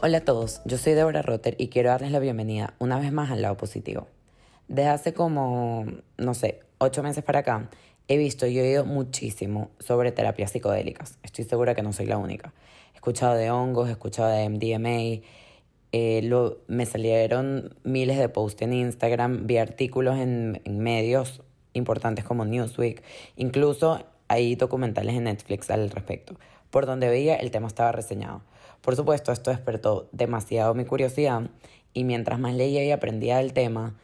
Hola a todos, yo soy Deborah Rotter y quiero darles la bienvenida una vez más al lado positivo. Desde hace como, no sé, ocho meses para acá, he visto y oído muchísimo sobre terapias psicodélicas. Estoy segura que no soy la única. He escuchado de hongos, he escuchado de MDMA, eh, me salieron miles de posts en Instagram, vi artículos en, en medios importantes como Newsweek, incluso hay documentales en Netflix al respecto, por donde veía el tema estaba reseñado. Por supuesto, esto despertó demasiado mi curiosidad y mientras más leía y aprendía del tema,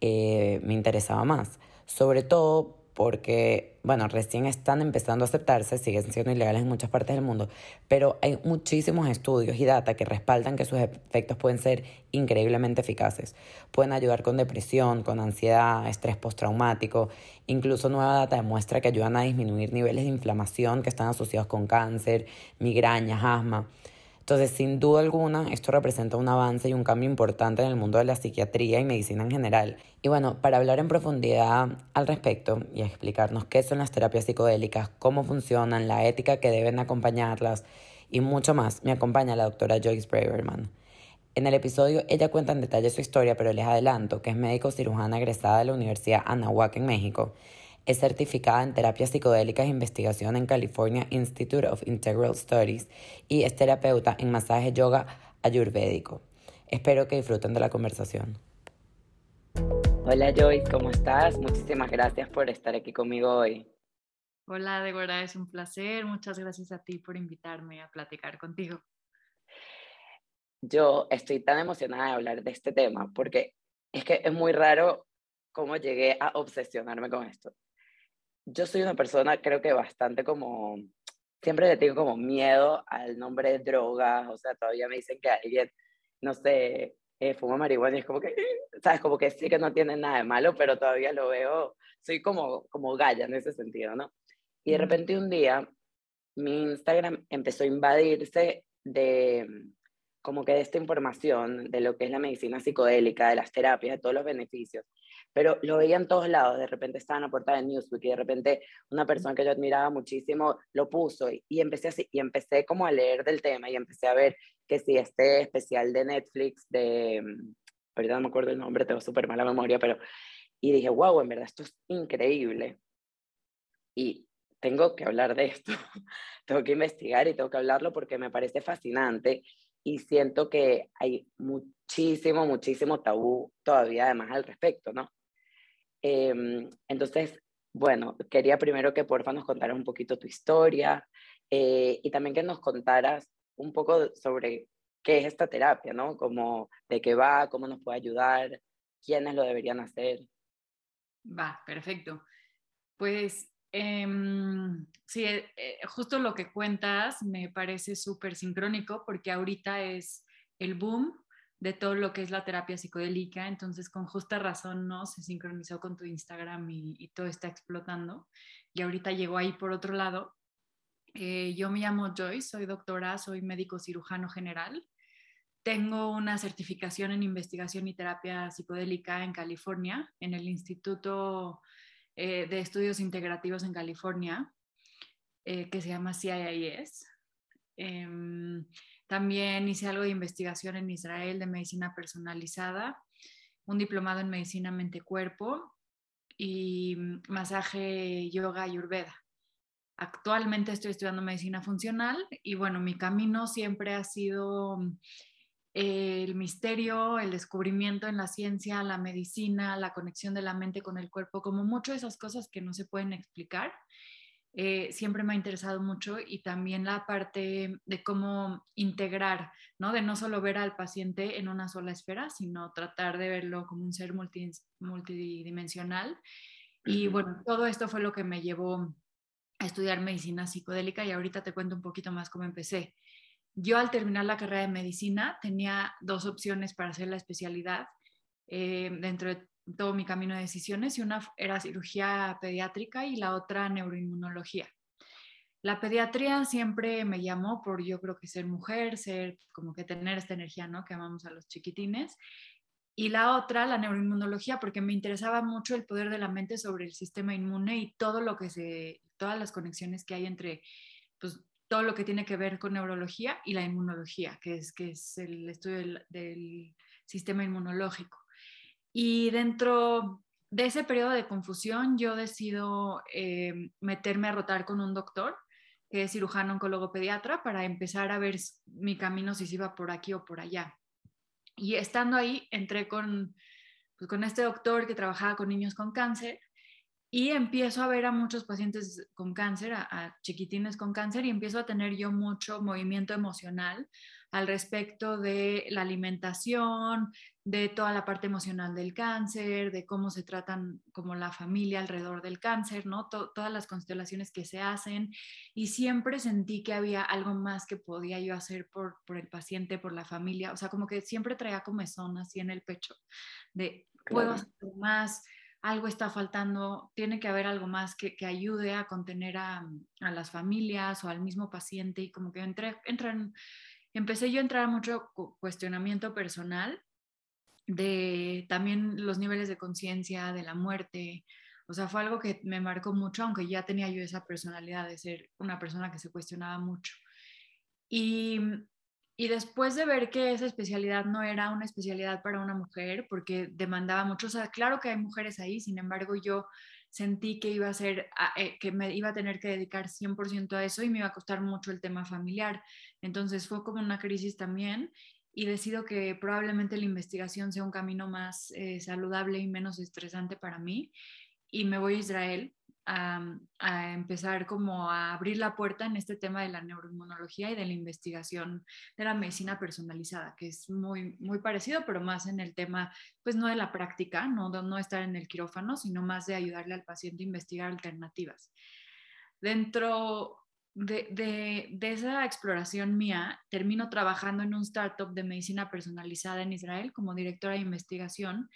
eh, me interesaba más. Sobre todo porque, bueno, recién están empezando a aceptarse, siguen siendo ilegales en muchas partes del mundo, pero hay muchísimos estudios y data que respaldan que sus efectos pueden ser increíblemente eficaces. Pueden ayudar con depresión, con ansiedad, estrés postraumático, incluso nueva data demuestra que ayudan a disminuir niveles de inflamación que están asociados con cáncer, migrañas, asma. Entonces, sin duda alguna, esto representa un avance y un cambio importante en el mundo de la psiquiatría y medicina en general. Y bueno, para hablar en profundidad al respecto y explicarnos qué son las terapias psicodélicas, cómo funcionan, la ética que deben acompañarlas y mucho más, me acompaña la doctora Joyce Braverman. En el episodio ella cuenta en detalle su historia, pero les adelanto que es médico cirujana egresada de la Universidad Anahuac en México es certificada en terapias psicodélicas e investigación en California Institute of Integral Studies y es terapeuta en masaje yoga ayurvédico. Espero que disfruten de la conversación. Hola Joyce, ¿cómo estás? Muchísimas gracias por estar aquí conmigo hoy. Hola Deborah, es un placer. Muchas gracias a ti por invitarme a platicar contigo. Yo estoy tan emocionada de hablar de este tema porque es que es muy raro cómo llegué a obsesionarme con esto yo soy una persona, creo que bastante como, siempre le tengo como miedo al nombre de drogas, o sea, todavía me dicen que alguien, no sé, eh, fuma marihuana y es como que, sabes, como que sí que no tiene nada de malo, pero todavía lo veo, soy como, como galla en ese sentido, ¿no? Y de repente un día mi Instagram empezó a invadirse de como que de esta información de lo que es la medicina psicodélica, de las terapias, de todos los beneficios pero lo veía en todos lados, de repente estaba en la portada de Newsweek y de repente una persona que yo admiraba muchísimo lo puso y, y, empecé así, y empecé como a leer del tema y empecé a ver que si este especial de Netflix de, mm, ahorita no me acuerdo el nombre, tengo súper mala memoria, pero, y dije, wow, en verdad esto es increíble y tengo que hablar de esto, tengo que investigar y tengo que hablarlo porque me parece fascinante y siento que hay muchísimo, muchísimo tabú todavía además al respecto, ¿no? Em, entonces, bueno, quería primero que porfa nos contaras un poquito tu historia eh, y también que nos contaras un poco sobre qué es esta terapia, ¿no? Como de qué va, cómo nos puede ayudar, quiénes lo deberían hacer. Va, perfecto. Pues em, sí, eh, eh, justo lo que cuentas me parece súper sincrónico porque ahorita es el boom de todo lo que es la terapia psicodélica, entonces con justa razón no se sincronizó con tu Instagram y, todo está explotando. Y ahorita llegó ahí por otro lado. Eh, yo me llamo Joyce, soy doctora, soy médico cirujano general. Tengo una certificación en investigación y terapia psicodélica en California, en el Instituto eh, de Estudios Integrativos en California, eh, que se llama CIIS. También hice algo de investigación en Israel de medicina personalizada, un diplomado en medicina mente-cuerpo y masaje yoga ayurveda. Actualmente estoy estudiando medicina funcional y bueno, mi camino siempre ha sido el misterio, el descubrimiento en la ciencia, la medicina, la conexión de la mente con el cuerpo, como muchas de esas cosas que no se pueden explicar eh, siempre me ha interesado mucho y también la parte de cómo integrar, ¿no? De no solo ver al paciente en una sola esfera, sino tratar de verlo como un ser multidimensional. Y bueno, todo esto fue lo que me llevó a estudiar medicina psicodélica y ahorita te cuento un poquito más cómo empecé. Yo al terminar la carrera de medicina tenía dos opciones para hacer la especialidad. Eh, dentro de todo mi camino de decisiones y una era cirugía pediátrica y la otra neuroinmunología. La pediatría siempre me llamó por yo creo que ser mujer, ser como que tener esta energía, ¿no? Que amamos a los chiquitines. Y la otra, la neuroinmunología, porque me interesaba mucho el poder de la mente sobre el sistema inmune y todo lo que se, todas las conexiones que hay entre pues, todo lo que tiene que ver con neurología y la inmunología, que es, que es el estudio del, sistema inmunológico. Y dentro de ese periodo de confusión, yo decido eh, meterme a rotar con un doctor, que es cirujano oncólogo pediatra, para empezar a ver mi camino si se iba por aquí o por allá. Y estando ahí, entré con, pues, con este doctor que trabajaba con niños con cáncer y empiezo a ver a muchos pacientes con cáncer, a, chiquitines con cáncer, y empiezo a tener yo mucho movimiento emocional al respecto de la alimentación, de toda la parte emocional del cáncer, de cómo se tratan como la familia alrededor del cáncer, ¿no? todas las constelaciones que se hacen. Y siempre sentí que había algo más que podía yo hacer por, por el paciente, por la familia. O sea, como que siempre traía comezón así en el pecho de, puedo hacer más algo está faltando, tiene que haber algo más que, que ayude a contener a, a, las familias o al mismo paciente y como que entré, entran, empecé yo a entrar a mucho cuestionamiento personal de también los niveles de conciencia, de la muerte. O sea, fue algo que me marcó mucho, aunque ya tenía yo esa personalidad de ser una persona que se cuestionaba mucho. Y y después de ver que esa especialidad no era una especialidad para una mujer, porque demandaba mucho, o sea, claro que hay mujeres ahí, sin embargo yo sentí que iba a ser, eh, que me iba a tener que dedicar 100% a eso y me iba a costar mucho el tema familiar. Entonces fue como una crisis también y decido que probablemente la investigación sea un camino más eh, saludable y menos estresante para mí y me voy a Israel a, empezar como a abrir la puerta en este tema de la neuroinmunología y de la investigación de la medicina personalizada, que es muy, muy parecido, pero más en el tema, pues no de la práctica, no, no estar en el quirófano, sino más de ayudarle al paciente a investigar alternativas. Dentro de, de, de, esa exploración mía, termino trabajando en un startup de medicina personalizada en Israel como directora de investigación,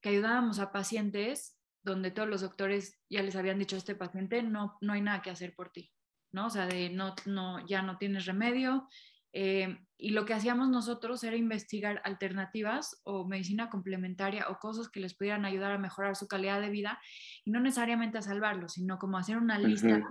que ayudábamos a pacientes donde todos los doctores ya les habían dicho a este paciente, no, no hay nada que hacer por ti, ¿no? O sea, de no, no, ya no tienes remedio. Eh, y lo que hacíamos nosotros era investigar alternativas o medicina complementaria o cosas que les pudieran ayudar a mejorar su calidad de vida y no necesariamente a salvarlos, sino como hacer una lista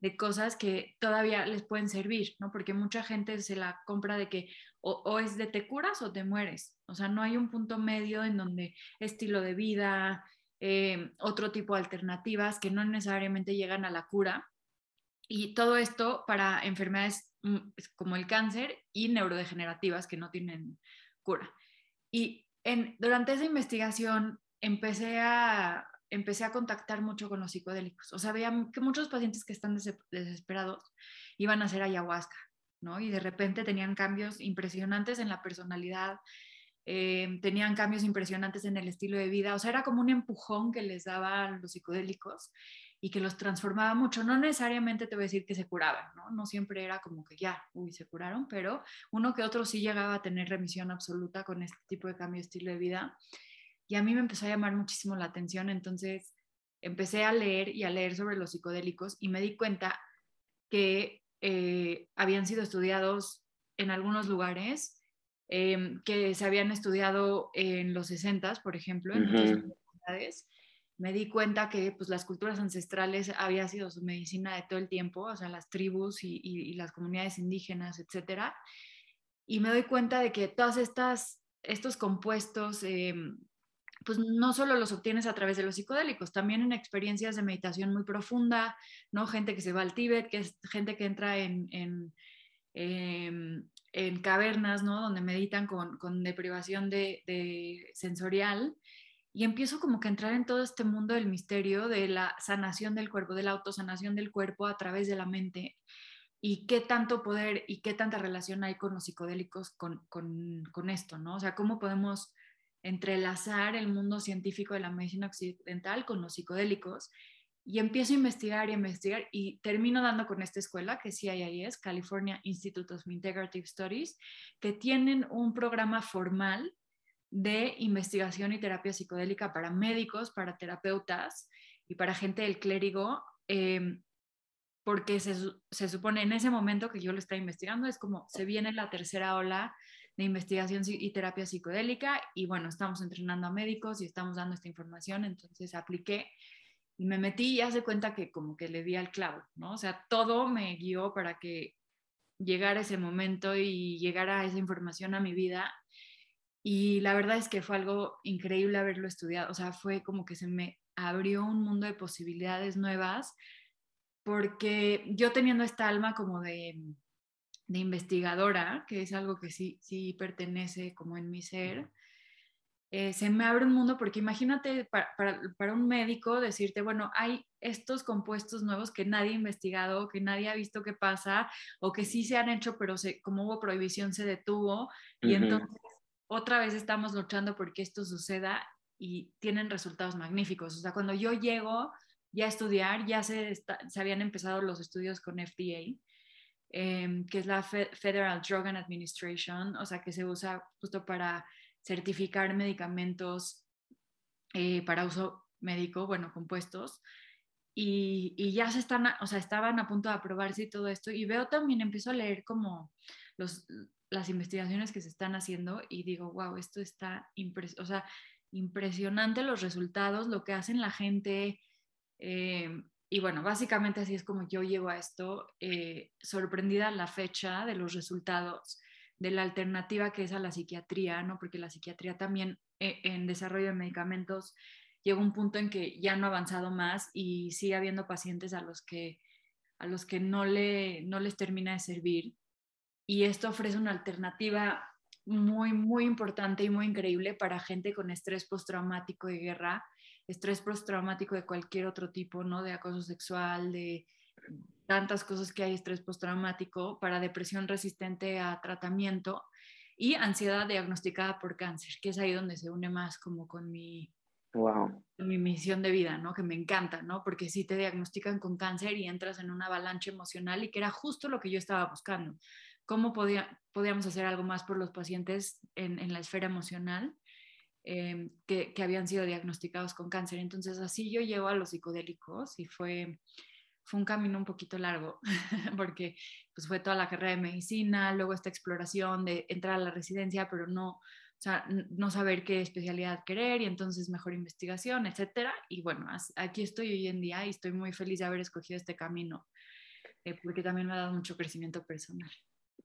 de cosas que todavía les pueden servir, ¿no? Porque mucha gente se la compra de que o, o, es de te curas o te mueres. O sea, no hay un punto medio en donde estilo de vida, eh, otro tipo de alternativas que no necesariamente llegan a la cura. Y todo esto para enfermedades mm, como el cáncer y neurodegenerativas que no tienen cura. Y durante esa investigación empecé a, empecé a contactar mucho con los psicodélicos. O sea, veía que muchos pacientes que están desesperados iban a hacer ayahuasca, ¿no? Y de repente tenían cambios impresionantes en la personalidad, eh, tenían cambios impresionantes en el estilo de vida, o sea, era como un empujón que les daban los psicodélicos y que los transformaba mucho. No necesariamente te voy a decir que se curaban, ¿no? No siempre era como que ya, uy, se curaron, pero uno que otro sí llegaba a tener remisión absoluta con este tipo de cambio de estilo de vida. Y a mí me empezó a llamar muchísimo la atención, entonces empecé a leer y a leer sobre los psicodélicos y me di cuenta que eh, habían sido estudiados en algunos lugares Em, que se habían estudiado en los 60, por ejemplo, en muchas universidades, me di cuenta que pues, las culturas ancestrales había sido su medicina de todo el tiempo, o sea, las tribus y, y, las comunidades indígenas, etcétera. Y me doy cuenta de que todos estos compuestos, eh, pues no solo los obtienes a través de los psicodélicos, también en experiencias de meditación muy profunda, ¿no? Gente que se va al Tíbet, que es gente que entra en, en, em, en cavernas, ¿no? Donde meditan con, con deprivación de, de, sensorial. Y empiezo como que a entrar en todo este mundo del misterio de la sanación del cuerpo, de la autosanación del cuerpo a través de la mente. Y qué tanto poder y qué tanta relación hay con los psicodélicos con, con, con esto, ¿no? O sea, cómo podemos entrelazar el mundo científico de la medicina occidental con los psicodélicos y empiezo a investigar y investigar y termino dando con esta escuela que CIIS, California Institute of Integrative Studies, que tienen un programa formal de investigación y terapia psicodélica para médicos, para terapeutas y para gente del clérigo, eh, porque se, se, supone en ese momento que yo lo estaba investigando, es como se viene la tercera ola de investigación y terapia psicodélica y bueno, estamos entrenando a médicos y estamos dando esta información, entonces apliqué y me metí y hace cuenta que como que le di al clavo, ¿no? O sea, todo me guió para que llegar a ese momento y llegar a esa información a mi vida. Y la verdad es que fue algo increíble haberlo estudiado. O sea, fue como que se me abrió un mundo de posibilidades nuevas, porque yo teniendo esta alma como de, de investigadora, que es algo que sí, sí pertenece como en mi ser, eh, se me abre un mundo porque imagínate para, un médico decirte, bueno, hay estos compuestos nuevos que nadie ha investigado, que nadie ha visto qué pasa, o que sí se han hecho, pero se, como hubo prohibición se detuvo, y entonces otra vez estamos luchando porque esto suceda y tienen resultados magníficos. O sea, cuando yo llego ya a estudiar, ya se, se habían empezado los estudios con FDA, em, que es la Federal Drug Administration, o sea, que se usa justo para certificar medicamentos eh, para uso médico, bueno, compuestos, y, ya se están, o sea, estaban a punto de aprobarse y todo esto, y veo también, empiezo a leer como las investigaciones que se están haciendo y digo, wow, esto está o sea, impresionante los resultados, lo que hacen la gente. Eh, y bueno, básicamente así es como yo llego a esto, eh, sorprendida la fecha de los resultados de la alternativa que es a la psiquiatría, ¿no? Porque la psiquiatría también eh, en desarrollo de medicamentos llega un punto en que ya no ha avanzado más y sigue habiendo pacientes a los que, a los que no, le, no les termina de servir. Y esto ofrece una alternativa muy, muy importante y muy increíble para gente con estrés postraumático de guerra, estrés postraumático de cualquier otro tipo, ¿no? De acoso sexual, de tantas cosas que hay estrés postraumático, para depresión resistente a tratamiento y ansiedad diagnosticada por cáncer, que es ahí donde se une más como con mi, wow. mi misión de vida, ¿no? Que me encanta, ¿no? Porque si te diagnostican con cáncer y entras en una avalancha emocional y que era justo lo que yo estaba buscando. ¿Cómo podía, podíamos hacer algo más por los pacientes en, en la esfera emocional? Eh, que, que, habían sido diagnosticados con cáncer. Entonces así yo llego a los psicodélicos y fue, fue un camino un poquito largo, porque pues fue toda la carrera de medicina, luego esta exploración de entrar a la residencia, pero no, o sea, no saber qué especialidad querer y entonces mejor investigación, etcétera. Y bueno, aquí estoy hoy en día y estoy muy feliz de haber escogido este camino, eh, porque también me ha dado mucho crecimiento personal.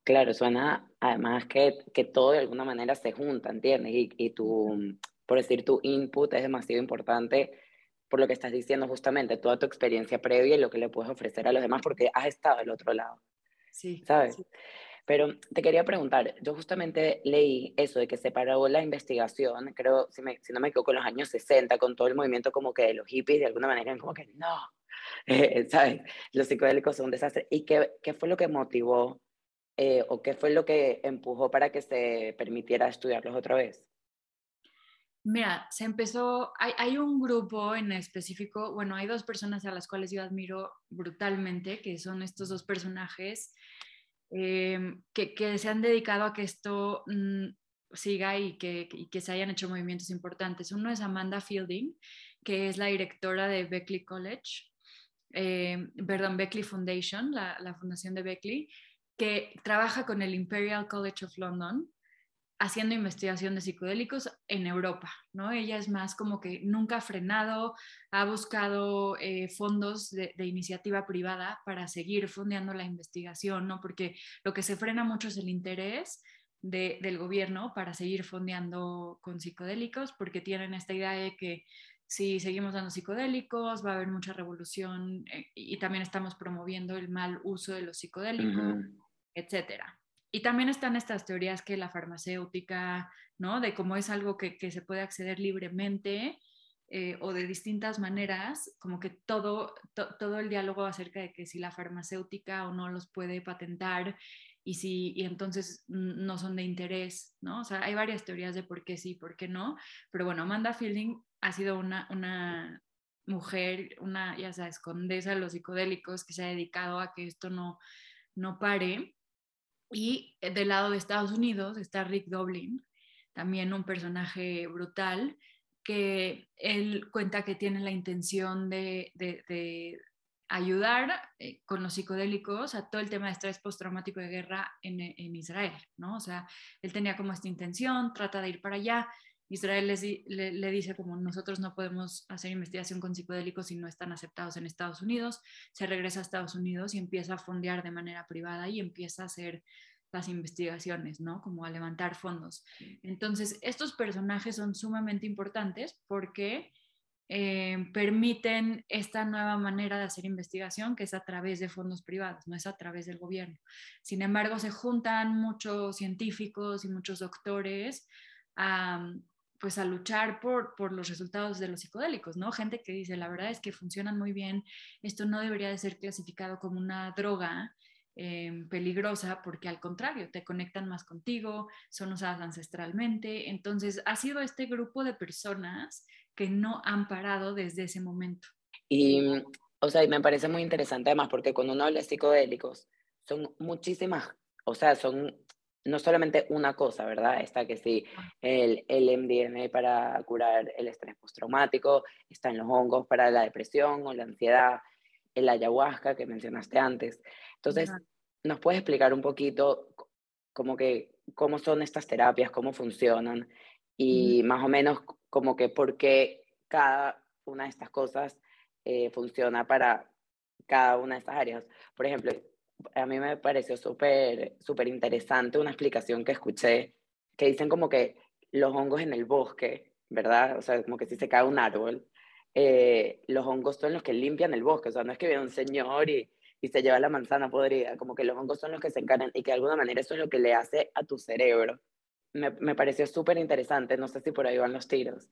Claro, suena además que, que todo de alguna manera se junta, ¿entiendes? Y, y tu, por decir, tu input es demasiado importante por lo que estás diciendo justamente, toda tu experiencia previa y lo que le puedes ofrecer a los demás porque has estado del otro lado. Sí. ¿Sabes? Pero te quería preguntar, yo justamente leí eso de que se paró la investigación, creo, si, me, si no me equivoco, en los años 60, con todo el movimiento como que de los hippies, de alguna manera, como que no, ¿sabes? Los psicodélicos son un desastre. ¿Y qué, qué fue lo que motivó eh, o qué fue lo que empujó para que se permitiera estudiarlos otra vez? Mira, se empezó, hay, un grupo en específico, bueno, hay dos personas a las cuales yo admiro brutalmente, que son estos dos personajes em, que, se han dedicado a que esto mm, siga y que, se hayan hecho movimientos importantes. Uno es Amanda Fielding, que es la directora de Beckley College, em, perdón, Beckley Foundation, la fundación de Beckley, que trabaja con el Imperial College of London haciendo investigación de psicodélicos en Europa, ¿no? Ella es más como que nunca ha frenado, ha buscado eh, fondos de, iniciativa privada para seguir fondeando la investigación, ¿no? Porque lo que se frena mucho es el interés del gobierno para seguir fondeando con psicodélicos, porque tienen esta idea de que si seguimos dando psicodélicos va a haber mucha revolución eh, y también estamos promoviendo el mal uso de los psicodélicos, etcétera. Y también están estas teorías que la farmacéutica, ¿no? De cómo es algo que, que se puede acceder libremente eh, o de distintas maneras, como que todo, todo el diálogo acerca de que si la farmacéutica o no los puede patentar y si y entonces no son de interés, ¿no? O sea, hay varias teorías de por qué sí, por qué no, pero bueno, Amanda Fielding ha sido una, una mujer, una, ya sabes, condesa de los psicodélicos que se ha dedicado a que esto no, no pare y eh, del lado de Estados Unidos está Rick Doblin, también un personaje brutal, que él cuenta que tiene la intención de, ayudar eh, con los psicodélicos a todo el tema de estrés postraumático de guerra en, en, Israel, ¿no? O sea, él tenía como esta intención, trata de ir para allá Israel le, dice como nosotros no podemos hacer investigación con psicodélicos si no están aceptados en Estados Unidos, se regresa a Estados Unidos y empieza a fondear de manera privada y empieza a hacer las investigaciones, ¿no? Como a levantar fondos. Entonces, estos personajes son sumamente importantes porque eh, permiten esta nueva manera de hacer investigación que es a través de fondos privados, no es a través del gobierno. Sin embargo, se juntan muchos científicos y muchos doctores a, pues a luchar por, por, los resultados de los psicodélicos, ¿no? Gente que dice, la verdad es que funcionan muy bien, esto no debería de ser clasificado como una droga eh, peligrosa porque al contrario, te conectan más contigo, son usadas ancestralmente. Entonces, ha sido este grupo de personas que no han parado desde ese momento. Y, o sea, me parece muy interesante además porque cuando uno habla de psicodélicos, son muchísimas, o sea, son no solamente una cosa, ¿verdad? Está que sí, el, el MDMA para curar el estrés postraumático, están los hongos para la depresión o la ansiedad, el ayahuasca que mencionaste antes. Entonces, ¿nos puedes explicar un poquito como que cómo son estas terapias, cómo funcionan y más o menos como que por qué cada una de estas cosas eh, funciona para cada una de estas áreas? Por ejemplo, a mí me pareció súper, súper interesante una explicación que escuché, que dicen como que los hongos en el bosque, ¿verdad? O sea, como que si se cae un árbol, eh, los hongos son los que limpian el bosque, o sea, no es que viene un señor y, y se lleva la manzana podrida, como que los hongos son los que se encargan y que de alguna manera eso es lo que le hace a tu cerebro. Me, me pareció súper interesante, no sé si por ahí van los tiros.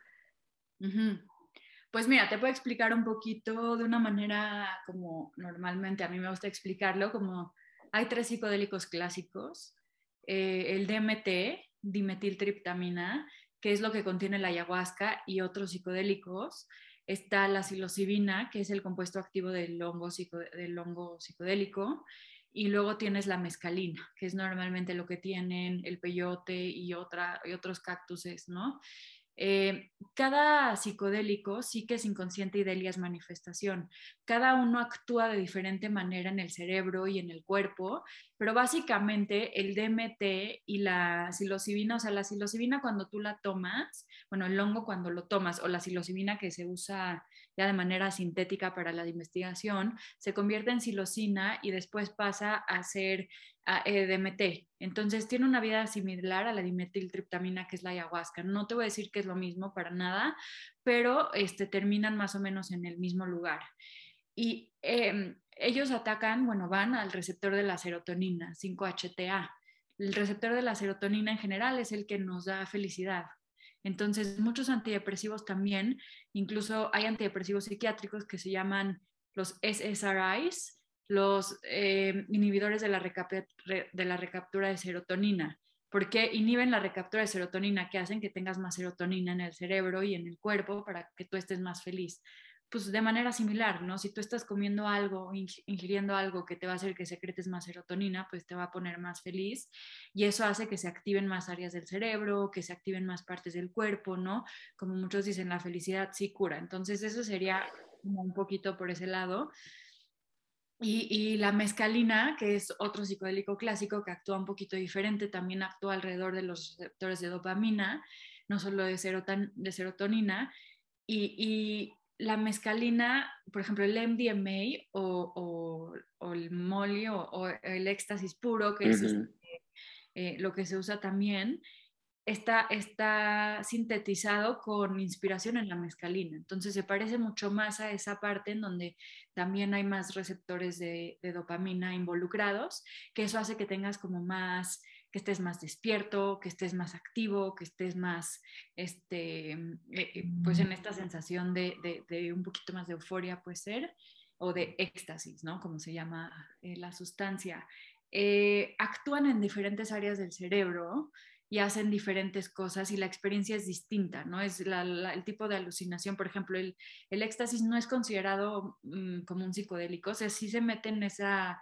Pues mira, te puedo explicar un poquito de una manera como normalmente a mí me gusta explicarlo, como hay tres psicodélicos clásicos, eh, el DMT, dimetiltriptamina, que es lo que contiene la ayahuasca y otros psicodélicos, está la psilocibina, que es el compuesto activo del hongo, hongo psicodélico, y luego tienes la mescalina, que es normalmente lo que tienen el peyote y, y otros cactuses, ¿no? Eh, cada psicodélico sí que es inconsciente y delia es manifestación. Cada uno actúa de diferente manera en el cerebro y en el cuerpo, pero básicamente el DMT y la psilocibina, o sea, la psilocibina cuando tú la tomas, bueno, el hongo cuando lo tomas, o la psilocibina que se usa ya de manera sintética para la investigación, se convierte en psilocina y después pasa a ser eh, DMT. Entonces tiene una vida similar a la dimetiltriptamina que es la ayahuasca. No te voy a decir que es lo mismo para nada, pero este, terminan más o menos en el mismo lugar. Y em, ellos atacan, bueno, van al receptor de la serotonina, 5-HTA. El receptor de la serotonina en general es el que nos da felicidad. Entonces, muchos antidepresivos también, incluso hay antidepresivos psiquiátricos que se llaman los SSRIs, los eh, inhibidores de la, de la recaptura de serotonina. porque inhiben la recaptura de serotonina? Que hacen que tengas más serotonina en el cerebro y en el cuerpo para que tú estés más feliz. Pues de manera similar, ¿no? Si tú estás comiendo algo, ingiriendo algo que te va a hacer que secretes más serotonina, pues te va a poner más feliz y eso hace que se activen más áreas del cerebro, que se activen más partes del cuerpo, ¿no? Como muchos dicen, la felicidad sí cura. Entonces eso sería un poquito por ese lado. Y, la mescalina, que es otro psicodélico clásico que actúa un poquito diferente, también actúa alrededor de los receptores de dopamina, no solo de, de serotonina. Y, la mescalina, por ejemplo, el MDMA o, el molly o, el éxtasis puro, que es este, eh, lo que se usa también, está, está sintetizado con inspiración en la mescalina. Entonces se parece mucho más a esa parte en donde también hay más receptores de, dopamina involucrados, que eso hace que tengas como más, que estés más despierto, que estés más activo, que estés más, este, eh, eh, pues en esta sensación de, de, un poquito más de euforia puede ser, o de éxtasis, ¿no? Como se llama eh, la sustancia. actúan en diferentes áreas del cerebro y hacen diferentes cosas y la experiencia es distinta, ¿no? Es el tipo de alucinación, por ejemplo, el, el éxtasis no es considerado mm, como un psicodélico, o sea, sí se mete en, esa,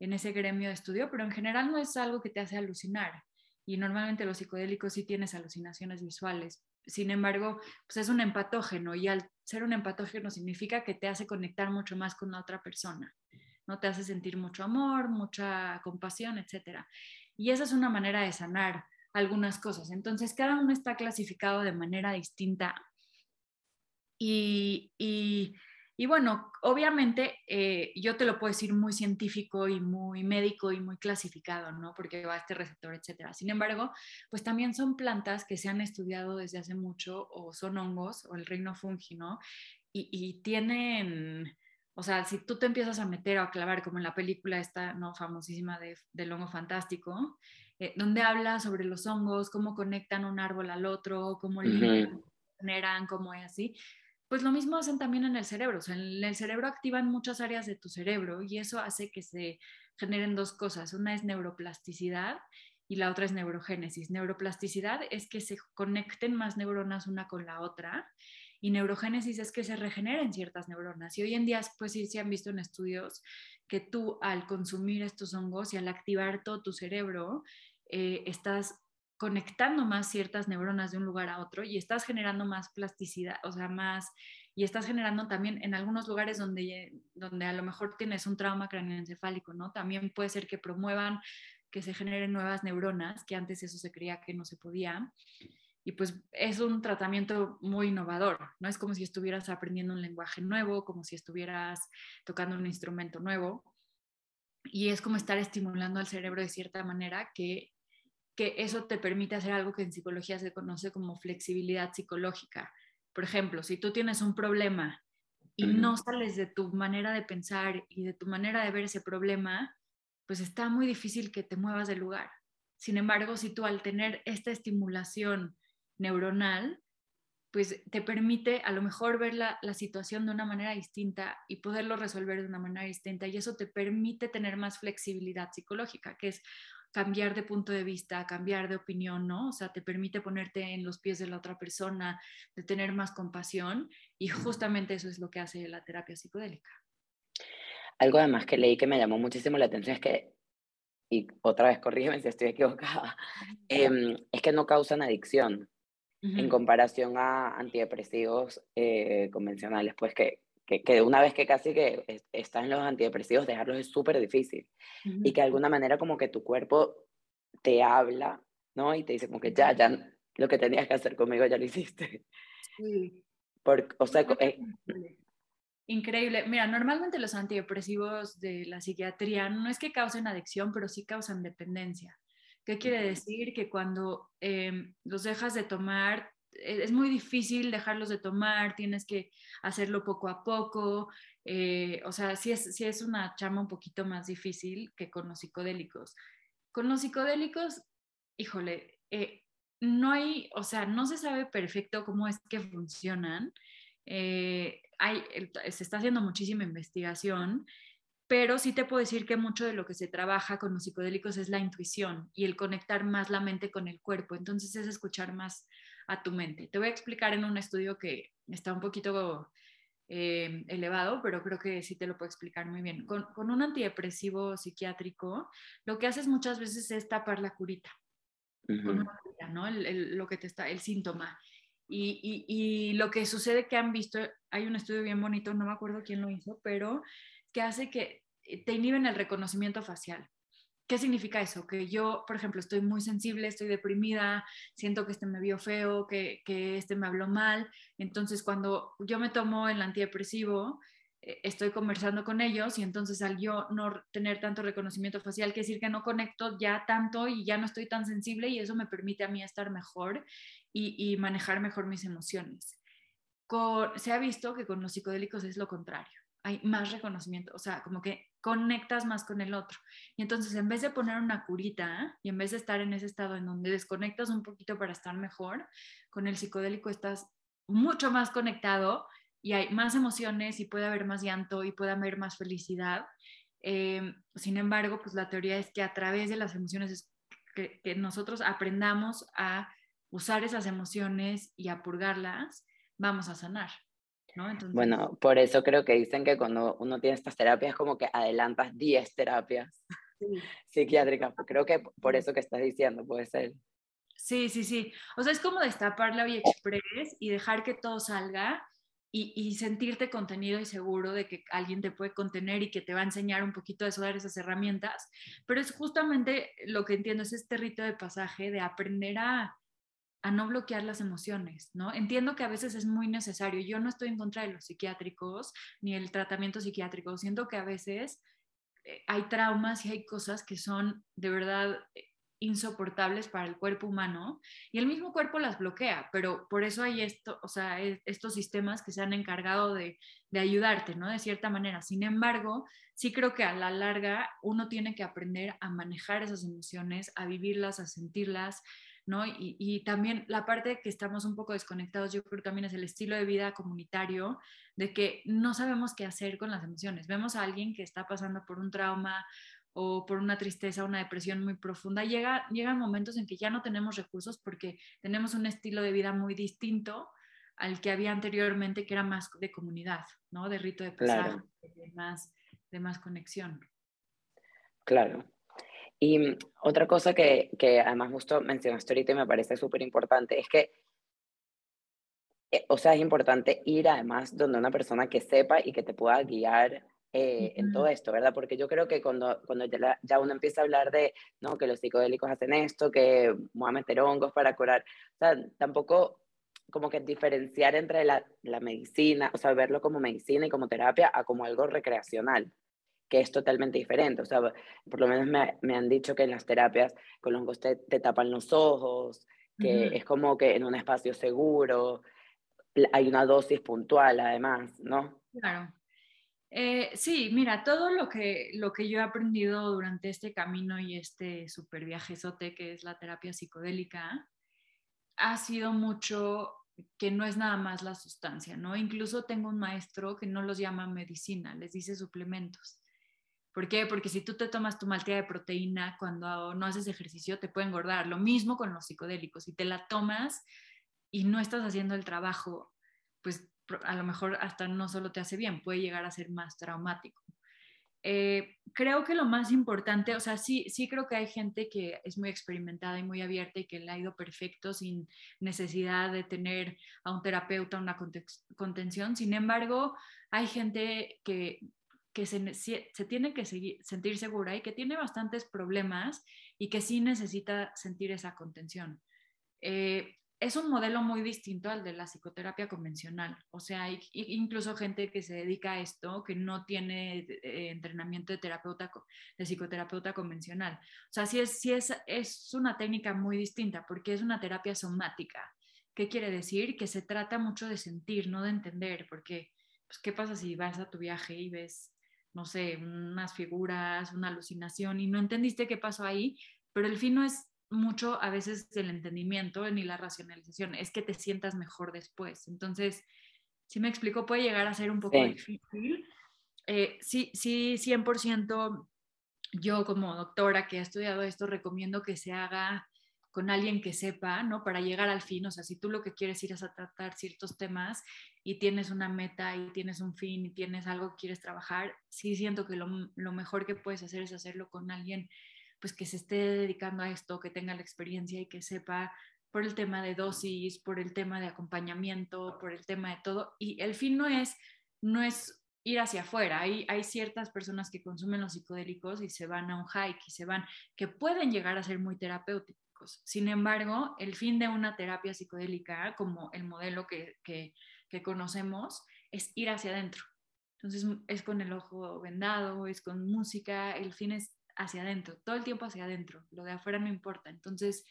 en ese gremio de estudio, pero en general no es algo que te hace alucinar. Y normalmente los psicodélicos sí tienes alucinaciones visuales. Sin embargo, pues es un empatógeno y al ser un empatógeno significa que te hace conectar mucho más con la otra persona, ¿no? Te hace sentir mucho amor, mucha compasión, etc. Y esa es una manera de sanar algunas cosas. Entonces, cada uno está clasificado de manera distinta. Y, y, bueno, obviamente eh, yo te lo puedo decir muy científico y muy médico y muy clasificado, ¿no? Porque va a este receptor, etcétera. Sin embargo, pues también son plantas que se han estudiado desde hace mucho o son hongos o el reino fungi, ¿no? Y, y tienen o sea, si tú te empiezas a meter o a clavar, como en la película esta, ¿no? Famosísima de, del hongo fantástico, eh, donde habla sobre los hongos, cómo conectan un árbol al otro, cómo generan, cómo es así. Pues lo mismo hacen también en el cerebro. O sea, en el cerebro activan muchas áreas de tu cerebro y eso hace que se generen dos cosas. Una es neuroplasticidad y la otra es neurogénesis. Neuroplasticidad es que se conecten más neuronas una con la otra y neurogénesis es que se regeneren ciertas neuronas. Y hoy en día, pues sí se han visto en estudios que tú al consumir estos hongos y al activar todo tu cerebro, eh, estás conectando más ciertas neuronas de un lugar a otro y estás generando más plasticidad, o sea, más, y estás generando también en algunos lugares donde, donde a lo mejor tienes un trauma craneoencefálico, ¿no? También puede ser que promuevan que se generen nuevas neuronas, que antes eso se creía que no se podía y pues es un tratamiento muy innovador, ¿no? Es como si estuvieras aprendiendo un lenguaje nuevo, como si estuvieras tocando un instrumento nuevo y es como estar estimulando al cerebro de cierta manera que, que eso te permite hacer algo que en psicología se conoce como flexibilidad psicológica. Por ejemplo, si tú tienes un problema y no sales de tu manera de pensar y de tu manera de ver ese problema, pues está muy difícil que te muevas del lugar. Sin embargo, si tú al tener esta estimulación neuronal, pues te permite a lo mejor ver la, situación de una manera distinta y poderlo resolver de una manera distinta. Y eso te permite tener más flexibilidad psicológica, que es cambiar de punto de vista, cambiar de opinión, ¿no? O sea, te permite ponerte en los pies de la otra persona, de tener más compasión y justamente eso es lo que hace la terapia psicodélica. Algo además que leí que me llamó muchísimo la atención es que, y otra vez corrígeme si estoy equivocada, em, es que no causan adicción en comparación a antidepresivos eh, convencionales, pues que, que, una vez que casi que están los antidepresivos, dejarlos es súper difícil. Y que de alguna manera como que tu cuerpo te habla, ¿no? Y te dice como que ya, ya, lo que tenías que hacer conmigo ya lo hiciste. Sí. Por, o sea, eh, Increíble. Mira, normalmente los antidepresivos de la psiquiatría no es que causen adicción, pero sí causan dependencia. ¿Qué quiere decir? Que cuando em, los dejas de tomar, es muy difícil dejarlos de tomar, tienes que hacerlo poco a poco. Eh, o sea, sí es, sí es una chama un poquito más difícil que con los psicodélicos. Con los psicodélicos, híjole, eh, no hay, o sea, no se sabe perfecto cómo es que funcionan. Eh, hay, se está haciendo muchísima investigación pero sí te puedo decir que mucho de lo que se trabaja con los psicodélicos es la intuición y el conectar más la mente con el cuerpo. Entonces es escuchar más a tu mente. Te voy a explicar en un estudio que está un poquito eh, elevado, pero creo que sí te lo puedo explicar muy bien. Con, un antidepresivo psiquiátrico, lo que haces muchas veces es tapar la curita, con ¿no? lo que te está, el síntoma. Y, y, y, lo que sucede que han visto, hay un estudio bien bonito, no me acuerdo quién lo hizo, pero que hace que eh, te inhiben el reconocimiento facial. ¿Qué significa eso? Que yo, por ejemplo, estoy muy sensible, estoy deprimida, siento que este me vio feo, que, que este me habló mal. Entonces, cuando yo me tomo el antidepresivo, eh, estoy conversando con ellos y entonces al yo no tener tanto reconocimiento facial, quiere decir que no conecto ya tanto y ya no estoy tan sensible y eso me permite a mí estar mejor y, y manejar mejor mis emociones. se ha visto que con los psicodélicos es lo contrario hay más reconocimiento, o sea, como que conectas más con el otro. Y entonces, en vez de poner una curita y en vez de estar en ese estado en donde desconectas un poquito para estar mejor, con el psicodélico estás mucho más conectado y hay más emociones y puede haber más llanto y puede haber más felicidad. Em, sin embargo, pues la teoría es que a través de las emociones es que, que nosotros aprendamos a usar esas emociones y a purgarlas, vamos a sanar bueno, por eso creo que dicen que cuando uno tiene estas terapias, como que adelantas 10 terapias psiquiátricas. Creo que por eso que estás diciendo puede ser. Sí, sí, sí. O sea, es como destapar la vía express y dejar que todo salga y, sentirte contenido y seguro de que alguien te puede contener y que te va a enseñar un poquito de eso, dar esas herramientas. Pero es justamente lo que entiendo, es este rito de pasaje de aprender a, a no bloquear las emociones, ¿no? Entiendo que a veces es muy necesario. Yo no estoy en contra de los psiquiátricos ni el tratamiento psiquiátrico. Siento que a veces eh, hay traumas y hay cosas que son de verdad eh, insoportables para el cuerpo humano y el mismo cuerpo las bloquea, pero por eso hay esto, o sea, e, estos sistemas que se han encargado de, de, ayudarte, ¿no? De cierta manera. Sin embargo, sí creo que a la larga uno tiene que aprender a manejar esas emociones, a vivirlas, a sentirlas, ¿no? Y, y también la parte que estamos un poco desconectados, yo creo también es el estilo de vida comunitario, de que no sabemos qué hacer con las emociones. Vemos a alguien que está pasando por un trauma o por una tristeza, una depresión muy profunda, llega, llegan momentos en que ya no tenemos recursos porque tenemos un estilo de vida muy distinto al que había anteriormente, que era más de comunidad, ¿no? De rito de pasaje, de, más, de más conexión. Claro. Y otra cosa que, que además justo mencionaste ahorita y me parece súper importante es que, eh, o sea, es importante ir además donde una persona que sepa y que te pueda guiar eh, en todo esto, ¿verdad? Porque yo creo que cuando, cuando ya, ya, uno empieza a hablar de, ¿no? Que los psicodélicos hacen esto, que vamos a meter hongos para curar, o sea, tampoco como que diferenciar entre la, la medicina, o sea, verlo como medicina y como terapia a como algo recreacional que es totalmente diferente. O sea, por lo menos me, me han dicho que en las terapias con los hongos te, te tapan los ojos, que es como que en un espacio seguro, hay una dosis puntual además, ¿no? Claro. Eh, sí, mira, todo lo que, lo que yo he aprendido durante este camino y este super viajezote que es la terapia psicodélica, ha sido mucho que no es nada más la sustancia, ¿no? Incluso tengo un maestro que no los llama medicina, les dice suplementos. ¿Por qué? Porque si tú te tomas tu maltea de proteína cuando no haces ejercicio, te puede engordar. Lo mismo con los psicodélicos. Si te la tomas y no estás haciendo el trabajo, pues a lo mejor hasta no solo te hace bien, puede llegar a ser más traumático. Eh, creo que lo más importante, o sea, sí, sí creo que hay gente que es muy experimentada y muy abierta y que le ha ido perfecto sin necesidad de tener a un terapeuta, una contención. Sin embargo, hay gente que, que se, se tiene que sentir segura y que tiene bastantes problemas y que sí necesita sentir esa contención. Eh, es un modelo muy distinto al de la psicoterapia convencional. O sea, hay incluso gente que se dedica a esto que no tiene eh, entrenamiento de terapeuta, de psicoterapeuta convencional. O sea, sí es, sí es, es una técnica muy distinta porque es una terapia somática. ¿Qué quiere decir? Que se trata mucho de sentir, no de entender, porque, pues, ¿qué pasa si vas a tu viaje y ves, no sé, unas figuras, una alucinación y no entendiste qué pasó ahí? Pero el fin no es mucho a veces del entendimiento ni la racionalización, es que te sientas mejor después. Entonces, si me explico, puede llegar a ser un poco difícil. Eh, sí, sí, 100% yo como doctora que ha estudiado esto, recomiendo que se haga con alguien que sepa, ¿no? Para llegar al fin, o sea, si tú lo que quieres ir es a tratar ciertos temas y tienes una meta y tienes un fin y tienes algo que quieres trabajar, sí siento que lo, mejor que puedes hacer es hacerlo con alguien pues que se esté dedicando a esto, que tenga la experiencia y que sepa por el tema de dosis, por el tema de acompañamiento, por el tema de todo. Y el fin no es, no es ir hacia afuera. Hay, hay ciertas personas que consumen los psicodélicos y se van a un hike y se van, que pueden llegar a ser muy terapéuticos. Sin embargo, el fin de una terapia psicodélica, como el modelo que, conocemos, es ir hacia adentro. Entonces es con el ojo vendado, es con música, el fin es hacia adentro, todo el tiempo hacia adentro, lo de afuera no importa. Entonces,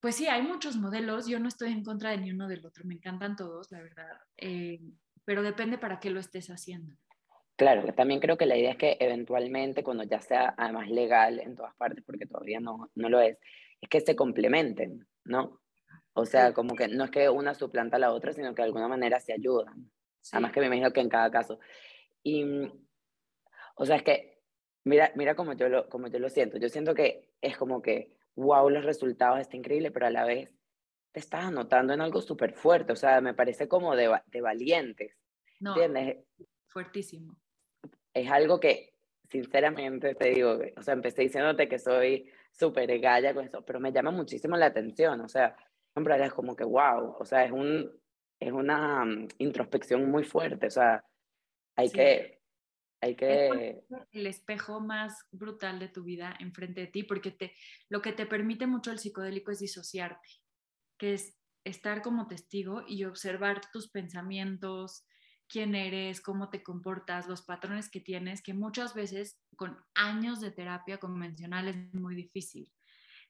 pues sí, hay muchos modelos, yo no estoy en contra de ni uno del otro, me encantan todos, la verdad, eh, pero depende para qué lo estés haciendo. Claro, también creo que la idea es que eventualmente, cuando ya sea además legal en todas partes, porque todavía no, no lo es, es que se complementen, ¿no? O sea, como que no es que una suplanta a la otra, sino que de alguna manera se ayudan. Además que me imagino que en cada caso. Y, o sea, es que Mira, mira cómo yo, lo, como yo lo siento. Yo siento que es como que, wow, los resultados, está increíble, pero a la vez te estás anotando en algo súper fuerte. O sea, me parece como de, de valientes. No, ¿Entiendes? Fuertísimo. Es algo que, sinceramente, te digo, o sea, empecé diciéndote que soy súper galla con eso, pero me llama muchísimo la atención. O sea, siempre es como que, wow, o sea, es un, es una mm, introspección muy fuerte, o sea, hay que... Hay que... el espejo más brutal de tu vida enfrente de ti, porque te, lo que te permite mucho el psicodélico es disociarte, que es estar como testigo y observar tus pensamientos, quién eres, cómo te comportas, los patrones que tienes, que muchas veces con años de terapia convencional es muy difícil.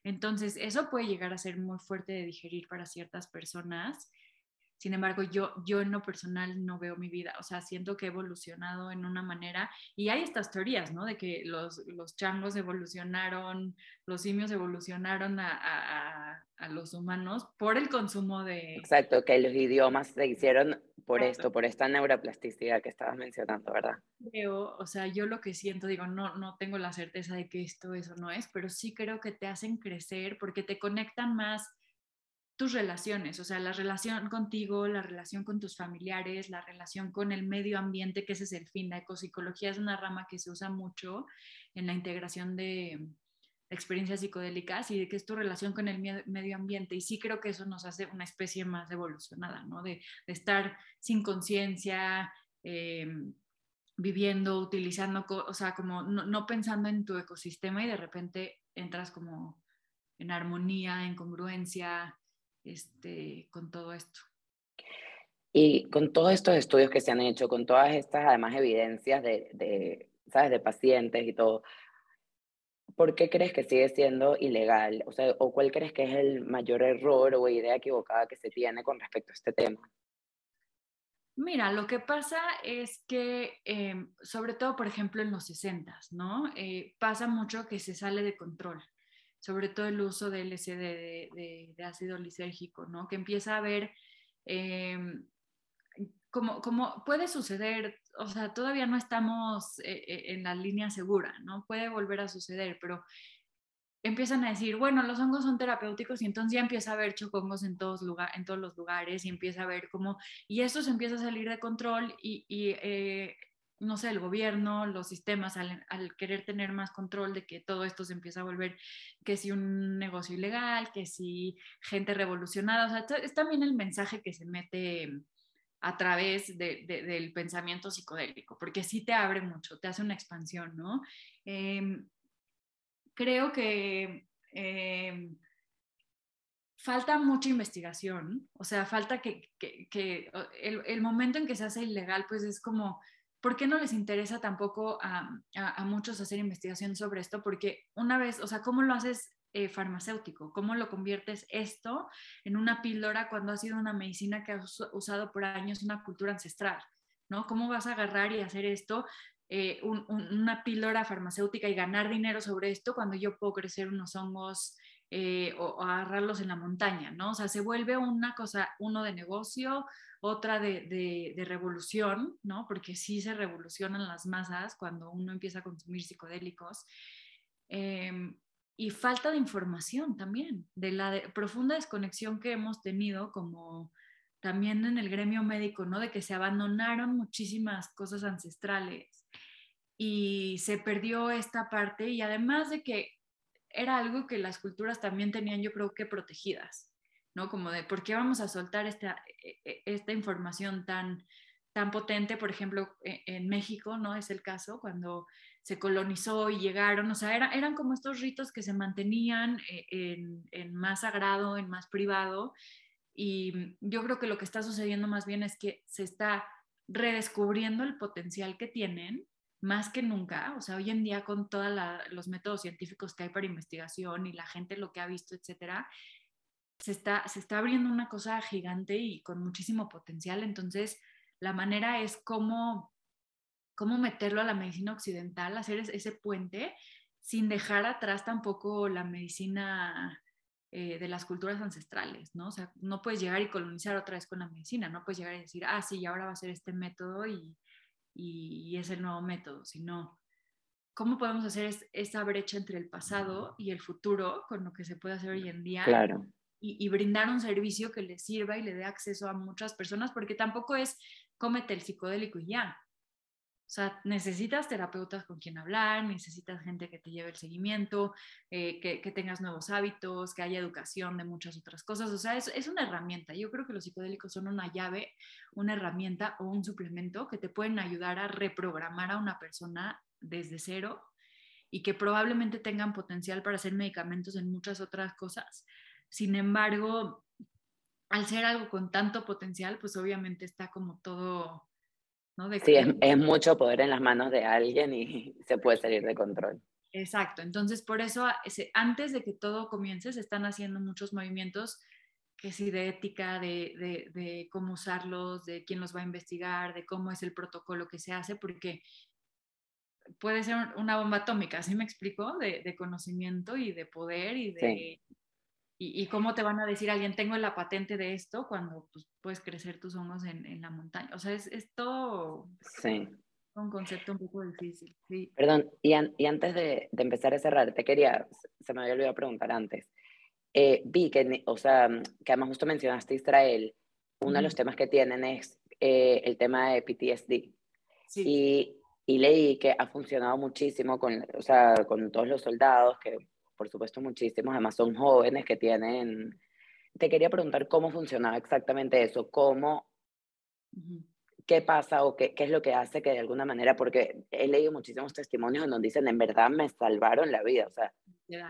Entonces, eso puede llegar a ser muy fuerte de digerir para ciertas personas sin embargo, yo, yo en lo personal no veo mi vida, o sea, siento que he evolucionado en una manera, y hay estas teorías, ¿no? De que los, los changos evolucionaron, los simios evolucionaron a, a, a, los humanos por el consumo de... Exacto, que los idiomas se hicieron por esto, por esta neuroplasticidad que estabas mencionando, ¿verdad? Creo, o sea, yo lo que siento, digo, no, no tengo la certeza de que esto eso no es, pero sí creo que te hacen crecer porque te conectan más tus relaciones, o sea, la relación contigo, la relación con tus familiares, la relación con el medio ambiente, que ese es el fin. La ecopsicología es una rama que se usa mucho en la integración de experiencias psicodélicas y de que es tu relación con el medio ambiente. Y sí creo que eso nos hace una especie más evolucionada, ¿no? De, estar sin conciencia, em, viviendo, utilizando, o sea, como no, no pensando en tu ecosistema y de repente entras como en armonía, en congruencia, este, con todo esto. Y con todos estos estudios que se han hecho, con todas estas además evidencias de, de, ¿sabes? de pacientes y todo, ¿por qué crees que sigue siendo ilegal? O sea, ¿o cuál crees que es el mayor error o idea equivocada que se tiene con respecto a este tema? Mira, lo que pasa es que, em, sobre todo, por ejemplo, en los 60, ¿no? Eh, pasa mucho que se sale de control sobre todo el uso del LSD de, ácido lisérgico, ¿no? Que empieza a haber, em, como, como, puede suceder, o sea, todavía no estamos eh, eh, en la línea segura, ¿no? Puede volver a suceder, pero empiezan a decir, bueno, los hongos son terapéuticos y entonces ya empieza a haber chocongos en todos, lugar, en todos los lugares y empieza a ver cómo, y eso se empieza a salir de control y, y eh, no sé, el gobierno, los sistemas, al, querer tener más control de que todo esto se empieza a volver, que si un negocio ilegal, que si gente revolucionada, o sea, es también el mensaje que se mete a través del pensamiento psicodélico, porque sí te abre mucho, te hace una expansión, ¿no? Em, creo que em, falta mucha investigación, o sea, falta que, el, el, momento en que se hace ilegal, pues es como ¿por qué no les interesa tampoco a, muchos hacer investigación sobre esto? Porque una vez, o sea, ¿cómo lo haces eh, farmacéutico? ¿Cómo lo conviertes esto en una píldora cuando ha sido una medicina que has usado por años una cultura ancestral? ¿no? ¿Cómo vas a agarrar y hacer esto, eh, una píldora farmacéutica y ganar dinero sobre esto cuando yo puedo crecer unos hongos eh, o, agarrarlos en la montaña, ¿no? O sea, se vuelve una cosa, uno de negocio, otra de, revolución, ¿no? Porque sí se revolucionan las masas cuando uno empieza a consumir psicodélicos. Em, y falta de información también, de la profunda desconexión que hemos tenido como también en el gremio médico, ¿no? De que se abandonaron muchísimas cosas ancestrales y se perdió esta parte y además de que era algo que las culturas también tenían, yo creo que protegidas, ¿no? Como de, ¿por qué vamos a soltar esta, e, e, esta información tan, tan potente? Por ejemplo, e, en México, ¿no? Es el caso, cuando se colonizó y llegaron, o sea, eran como estos ritos que se mantenían en, en más sagrado, en más privado, y yo creo que lo que está sucediendo más bien es que se está redescubriendo el potencial que tienen más que nunca, o sea, hoy en día con todos los métodos científicos que hay para investigación y la gente lo que ha visto, etcétera, se está, se está abriendo una cosa gigante y con muchísimo potencial. Entonces, la manera es cómo, cómo meterlo a la medicina occidental, hacer ese puente sin dejar atrás tampoco la medicina eh, de las culturas ancestrales, ¿no? O sea, no puedes llegar y colonizar otra vez con la medicina, no puedes llegar y decir, ah, sí, ahora va a ser este método y, y, es el nuevo método, sino cómo podemos hacer esa brecha entre el pasado y el futuro con lo que se puede hacer hoy en día. Claro. Y, brindar un servicio que le sirva y le dé acceso a muchas personas, porque tampoco es cómete el psicodélico y ya. O sea, necesitas terapeutas con quien hablar, necesitas gente que te lleve el seguimiento, eh, que, tengas nuevos hábitos, que haya educación de muchas otras cosas. O sea, es, es, una herramienta. Yo creo que los psicodélicos son una llave, una herramienta o un suplemento que te pueden ayudar a reprogramar a una persona desde cero y que probablemente tengan potencial para hacer medicamentos en muchas otras cosas. Sin embargo, al ser algo con tanto potencial, pues obviamente está como todo sí, es, mucho poder en las manos de alguien y se puede salir de control. Exacto, entonces por eso antes de que todo comience se están haciendo muchos movimientos que sí de ética, de, de, cómo usarlos, de quién los va a investigar, de cómo es el protocolo que se hace, porque puede ser una bomba atómica, ¿sí me explico? De, conocimiento y de poder y de, y, cómo te van a decir alguien, tengo la patente de esto, cuando pues, puedes crecer tus hongos en, en, la montaña. O sea, es, es todo sí. un concepto un poco difícil. Sí. Perdón, y, y antes de, de, empezar a cerrar, te quería, se me había olvidado preguntar antes. Eh, vi que, o sea, que además justo mencionaste Israel, uno de los temas que tienen es eh, el tema de PTSD. Sí. Y, y leí que ha funcionado muchísimo con, o sea, con todos los soldados que por supuesto muchísimos, además son jóvenes que tienen... Te quería preguntar cómo funcionaba exactamente eso, cómo, qué pasa o qué, qué, es lo que hace que de alguna manera, porque he leído muchísimos testimonios en donde dicen, en verdad me salvaron la vida, o sea,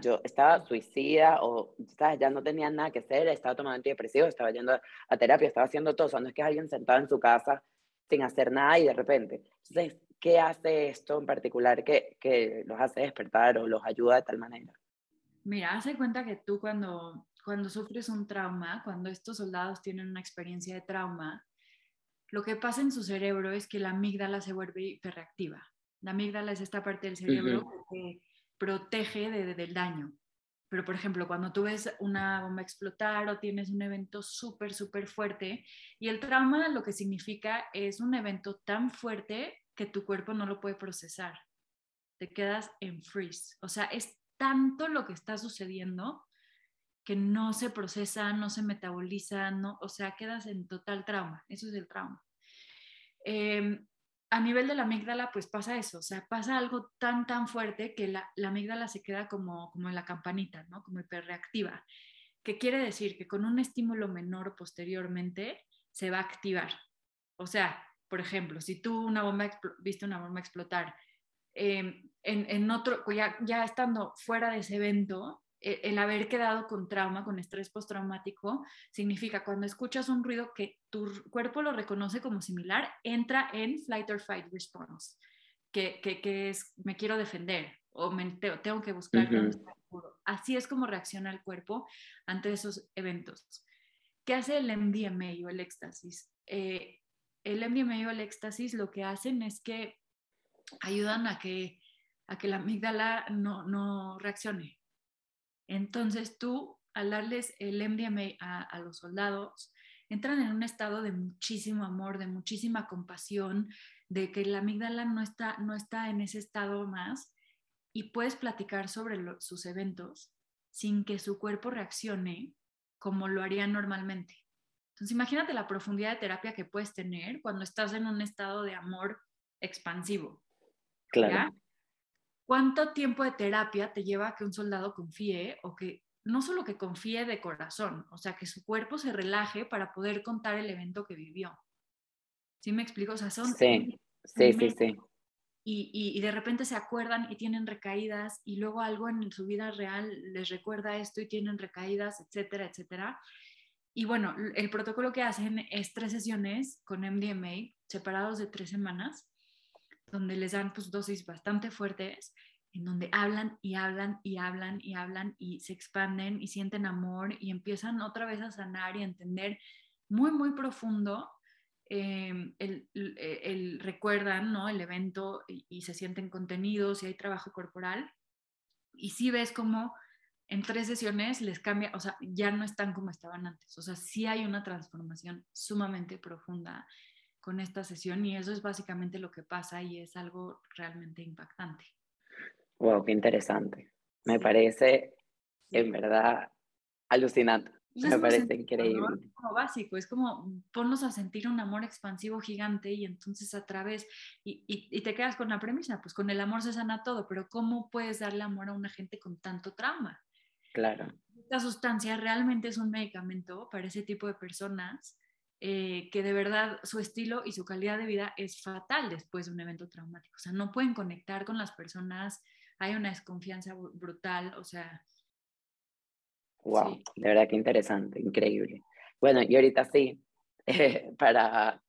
yo estaba suicida o ¿sabes? ya no tenía nada que hacer, estaba tomando antidepresivos, estaba yendo a terapia, estaba haciendo todo, o sea, no es que alguien sentado en su casa sin hacer nada y de repente. Entonces, ¿qué hace esto en particular que, que los hace despertar o los ayuda de tal manera? Mira, hace cuenta que tú cuando, cuando sufres un trauma, cuando estos soldados tienen una experiencia de trauma, lo que pasa en su cerebro es que la amígdala se vuelve hiperreactiva. La amígdala es esta parte del cerebro que protege del daño. Pero, por ejemplo, cuando tú ves una bomba explotar o tienes un evento súper, súper fuerte, y el trauma lo que significa es un evento tan fuerte que tu cuerpo no lo puede procesar. Te quedas en freeze. O sea, es tanto lo que está sucediendo que no se procesa, no se metaboliza, no, o sea, quedas en total trauma. Eso es el trauma. Em, a nivel de la amígdala, pues pasa eso, o sea, pasa algo tan, tan fuerte que la, la amígdala se queda como, como en la campanita, ¿no? Como hiperreactiva. ¿Qué quiere decir? Que con un estímulo menor posteriormente se va a activar. O sea, por ejemplo, si tú una bomba, viste una bomba explotar Em, en, otro, ya, ya estando fuera de ese evento, e, el haber quedado con trauma, con estrés postraumático, significa cuando escuchas un ruido que tu cuerpo lo reconoce como similar, entra en flight or fight response, que, que, es me quiero defender o me, tengo que buscar Así es como reacciona el cuerpo ante esos eventos. ¿Qué hace el MDMA o el éxtasis? Eh, el MDMA o el éxtasis lo que hacen es que ayudan a que, a que la amígdala no, no reaccione. Entonces tú, al darles el MDMA a, los soldados, entran en un estado de muchísimo amor, de muchísima compasión, de que la amígdala no está, no está en ese estado más y puedes platicar sobre sus eventos sin que su cuerpo reaccione como lo haría normalmente. Entonces imagínate la profundidad de terapia que puedes tener cuando estás en un estado de amor expansivo. Claro. ¿Cuánto tiempo de terapia te lleva que un soldado confíe o que no solo que confíe de corazón, o sea, que su cuerpo se relaje para poder contar el evento que vivió? ¿Sí me explico? O sea, son... Sí, sí, sí, sí. Y, y, de repente se acuerdan y tienen recaídas y luego algo en su vida real les recuerda esto y tienen recaídas, etcétera, etcétera. Y bueno, el protocolo que hacen es tres sesiones con MDMA separados de tres semanas donde les dan pues, dosis bastante fuertes, en donde hablan y hablan y hablan y hablan y se expanden y sienten amor y empiezan otra vez a sanar y a entender muy, muy profundo em, el, el, recuerdan ¿no? el evento y, se sienten contenidos y hay trabajo corporal. Y sí ves como en tres sesiones les cambia, o sea, ya no están como estaban antes. O sea, sí hay una transformación sumamente profunda con esta sesión y eso es básicamente lo que pasa y es algo realmente impactante. Wow, qué interesante. Me parece en verdad alucinante. Me parece increíble. Es como básico, es como ponnos a sentir un amor expansivo gigante y entonces a través, y, y, te quedas con la premisa, pues con el amor se sana todo, pero ¿cómo puedes darle amor a una gente con tanto trauma? Claro. Esta sustancia realmente es un medicamento para ese tipo de personas eh, que de verdad su estilo y su calidad de vida es fatal después de un evento traumático. O sea, no pueden conectar con las personas, hay una desconfianza brutal, o sea, Wow, de verdad que interesante, increíble. Bueno, y ahorita sí, para,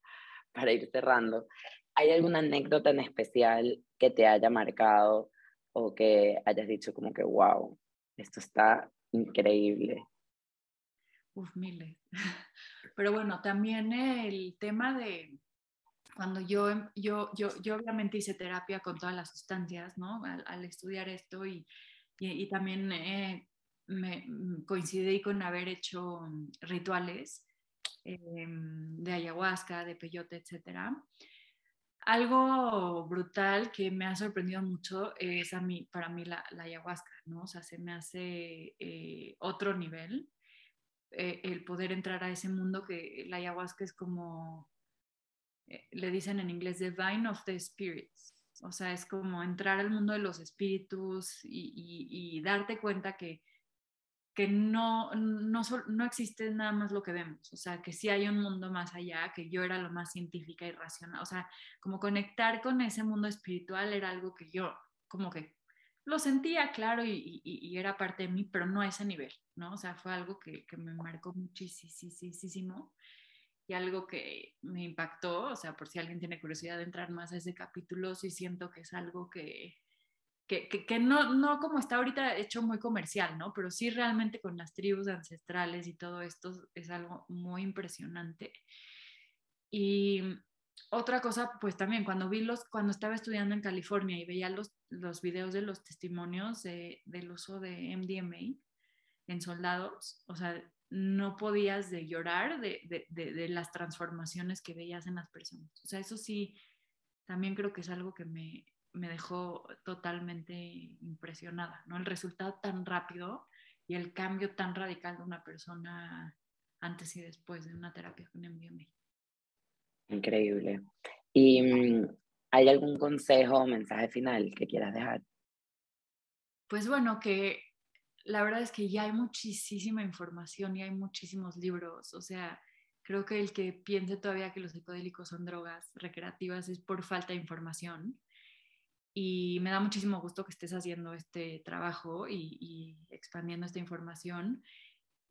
para ir cerrando, ¿hay alguna anécdota en especial que te haya marcado o que hayas dicho como que, wow, esto está increíble? Uf, miles. Pero bueno, también el tema de cuando yo, yo, yo, yo obviamente hice terapia con todas las sustancias, ¿no? Al, estudiar esto y, y, también eh, me mm, coincidí con haber hecho mm, rituales em, de ayahuasca, de peyote, etc. Algo brutal que me ha sorprendido mucho es a mí, para mí la, ayahuasca, ¿no? O sea, se me hace eh, otro nivel eh, el poder entrar a ese mundo que la ayahuasca es como, eh, le dicen en inglés, the vine of the spirits. O sea, es como entrar al mundo de los espíritus y darte cuenta que que no, no, no, existe nada más lo que vemos, o sea, que sí hay un mundo más allá, que yo era lo más científica y racional, o sea, como conectar con ese mundo espiritual era algo que yo como que lo sentía claro y, era parte de mí, pero no a ese nivel, ¿no? O sea, fue algo que, que me marcó muchísimo y algo que me impactó, o sea, por si alguien tiene curiosidad de entrar más a ese capítulo, sí siento que es algo que, que, que, no, no como está ahorita hecho muy comercial, ¿no? Pero sí realmente con las tribus ancestrales y todo esto es algo muy impresionante. Y otra cosa, pues también cuando vi los, cuando estaba estudiando en California y veía los, los videos de los testimonios de, del uso de MDMA en soldados, o sea, no podías de llorar de, de, de, las transformaciones que veías en las personas. O sea, eso sí, también creo que es algo que me, me dejó totalmente impresionada, ¿no? El resultado tan rápido y el cambio tan radical de una persona antes y después de una terapia con MDMA. Increíble. ¿Y mm, hay algún consejo o mensaje final que quieras dejar? Pues bueno, que la verdad es que ya hay muchísima información y hay muchísimos libros. O sea, creo que el que piense todavía que los psicodélicos son drogas recreativas es por falta de información y me da muchísimo gusto que estés haciendo este trabajo y, expandiendo esta información.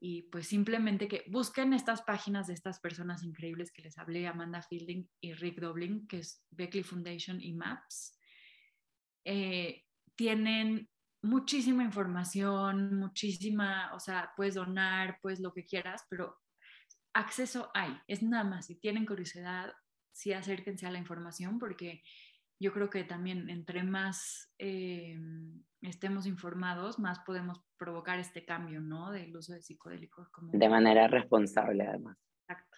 Y pues simplemente que busquen estas páginas de estas personas increíbles que les hablé, Amanda Fielding y Rick Dobling, que es Beckley Foundation y MAPS. Eh, tienen muchísima información, muchísima, o sea, puedes donar, pues lo que quieras, pero acceso hay, es nada más, si tienen curiosidad, sí acérquense a la información porque yo creo que también entre más eh, estemos informados, más podemos provocar este cambio, ¿no? Del uso de psicodélicos. Como... De manera responsable, además. Exacto.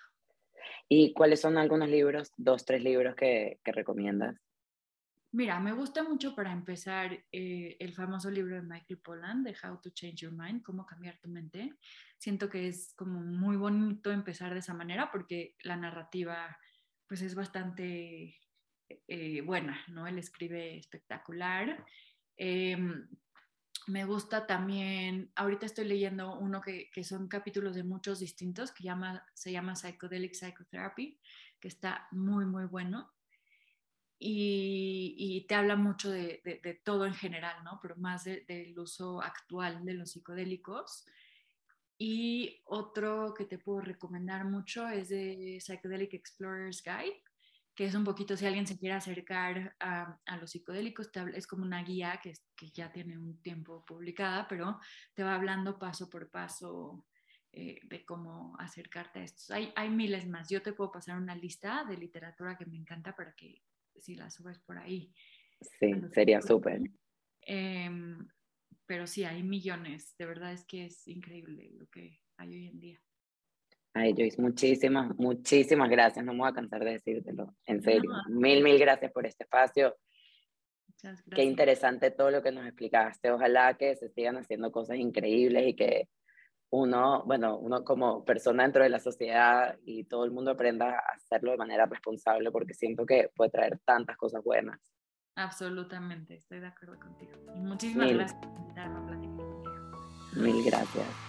¿Y cuáles son algunos libros, dos, tres libros que, que recomiendas? Mira, me gusta mucho para empezar eh, el famoso libro de Michael Pollan de How to Change Your Mind, cómo cambiar tu mente. Siento que es como muy bonito empezar de esa manera porque la narrativa pues es bastante eh, buena, ¿no? Él escribe espectacular. Em, me gusta también, ahorita estoy leyendo uno que, que, son capítulos de muchos distintos, que llama, se llama Psychedelic Psychotherapy, que está muy, muy bueno. Y, y te habla mucho de, de, todo en general, ¿no? Pero más del uso actual de los psicodélicos. Y otro que te puedo recomendar mucho es de Psychedelic Explorer's Guide, que es un poquito, si alguien se quiere acercar a, a los psicodélicos, es como una guía que, que, ya tiene un tiempo publicada, pero te va hablando paso por paso eh, de cómo acercarte a estos. Hay, hay miles más. Yo te puedo pasar una lista de literatura que me encanta para que si la subes por ahí. Sí, sería súper. Em, pero sí, hay millones. De verdad es que es increíble lo que hay hoy en día. Ay, Joyce, muchísimas, muchísimas gracias. No me voy a cansar de decírtelo. En serio. Mil, mil gracias por este espacio. Muchas gracias. Qué interesante todo lo que nos explicaste. Ojalá que se sigan haciendo cosas increíbles y que uno, bueno, uno como persona dentro de la sociedad y todo el mundo aprenda a hacerlo de manera responsable porque siento que puede traer tantas cosas buenas. Absolutamente, estoy de acuerdo contigo. Y muchísimas gracias por invitarme a platicar contigo. Mil gracias.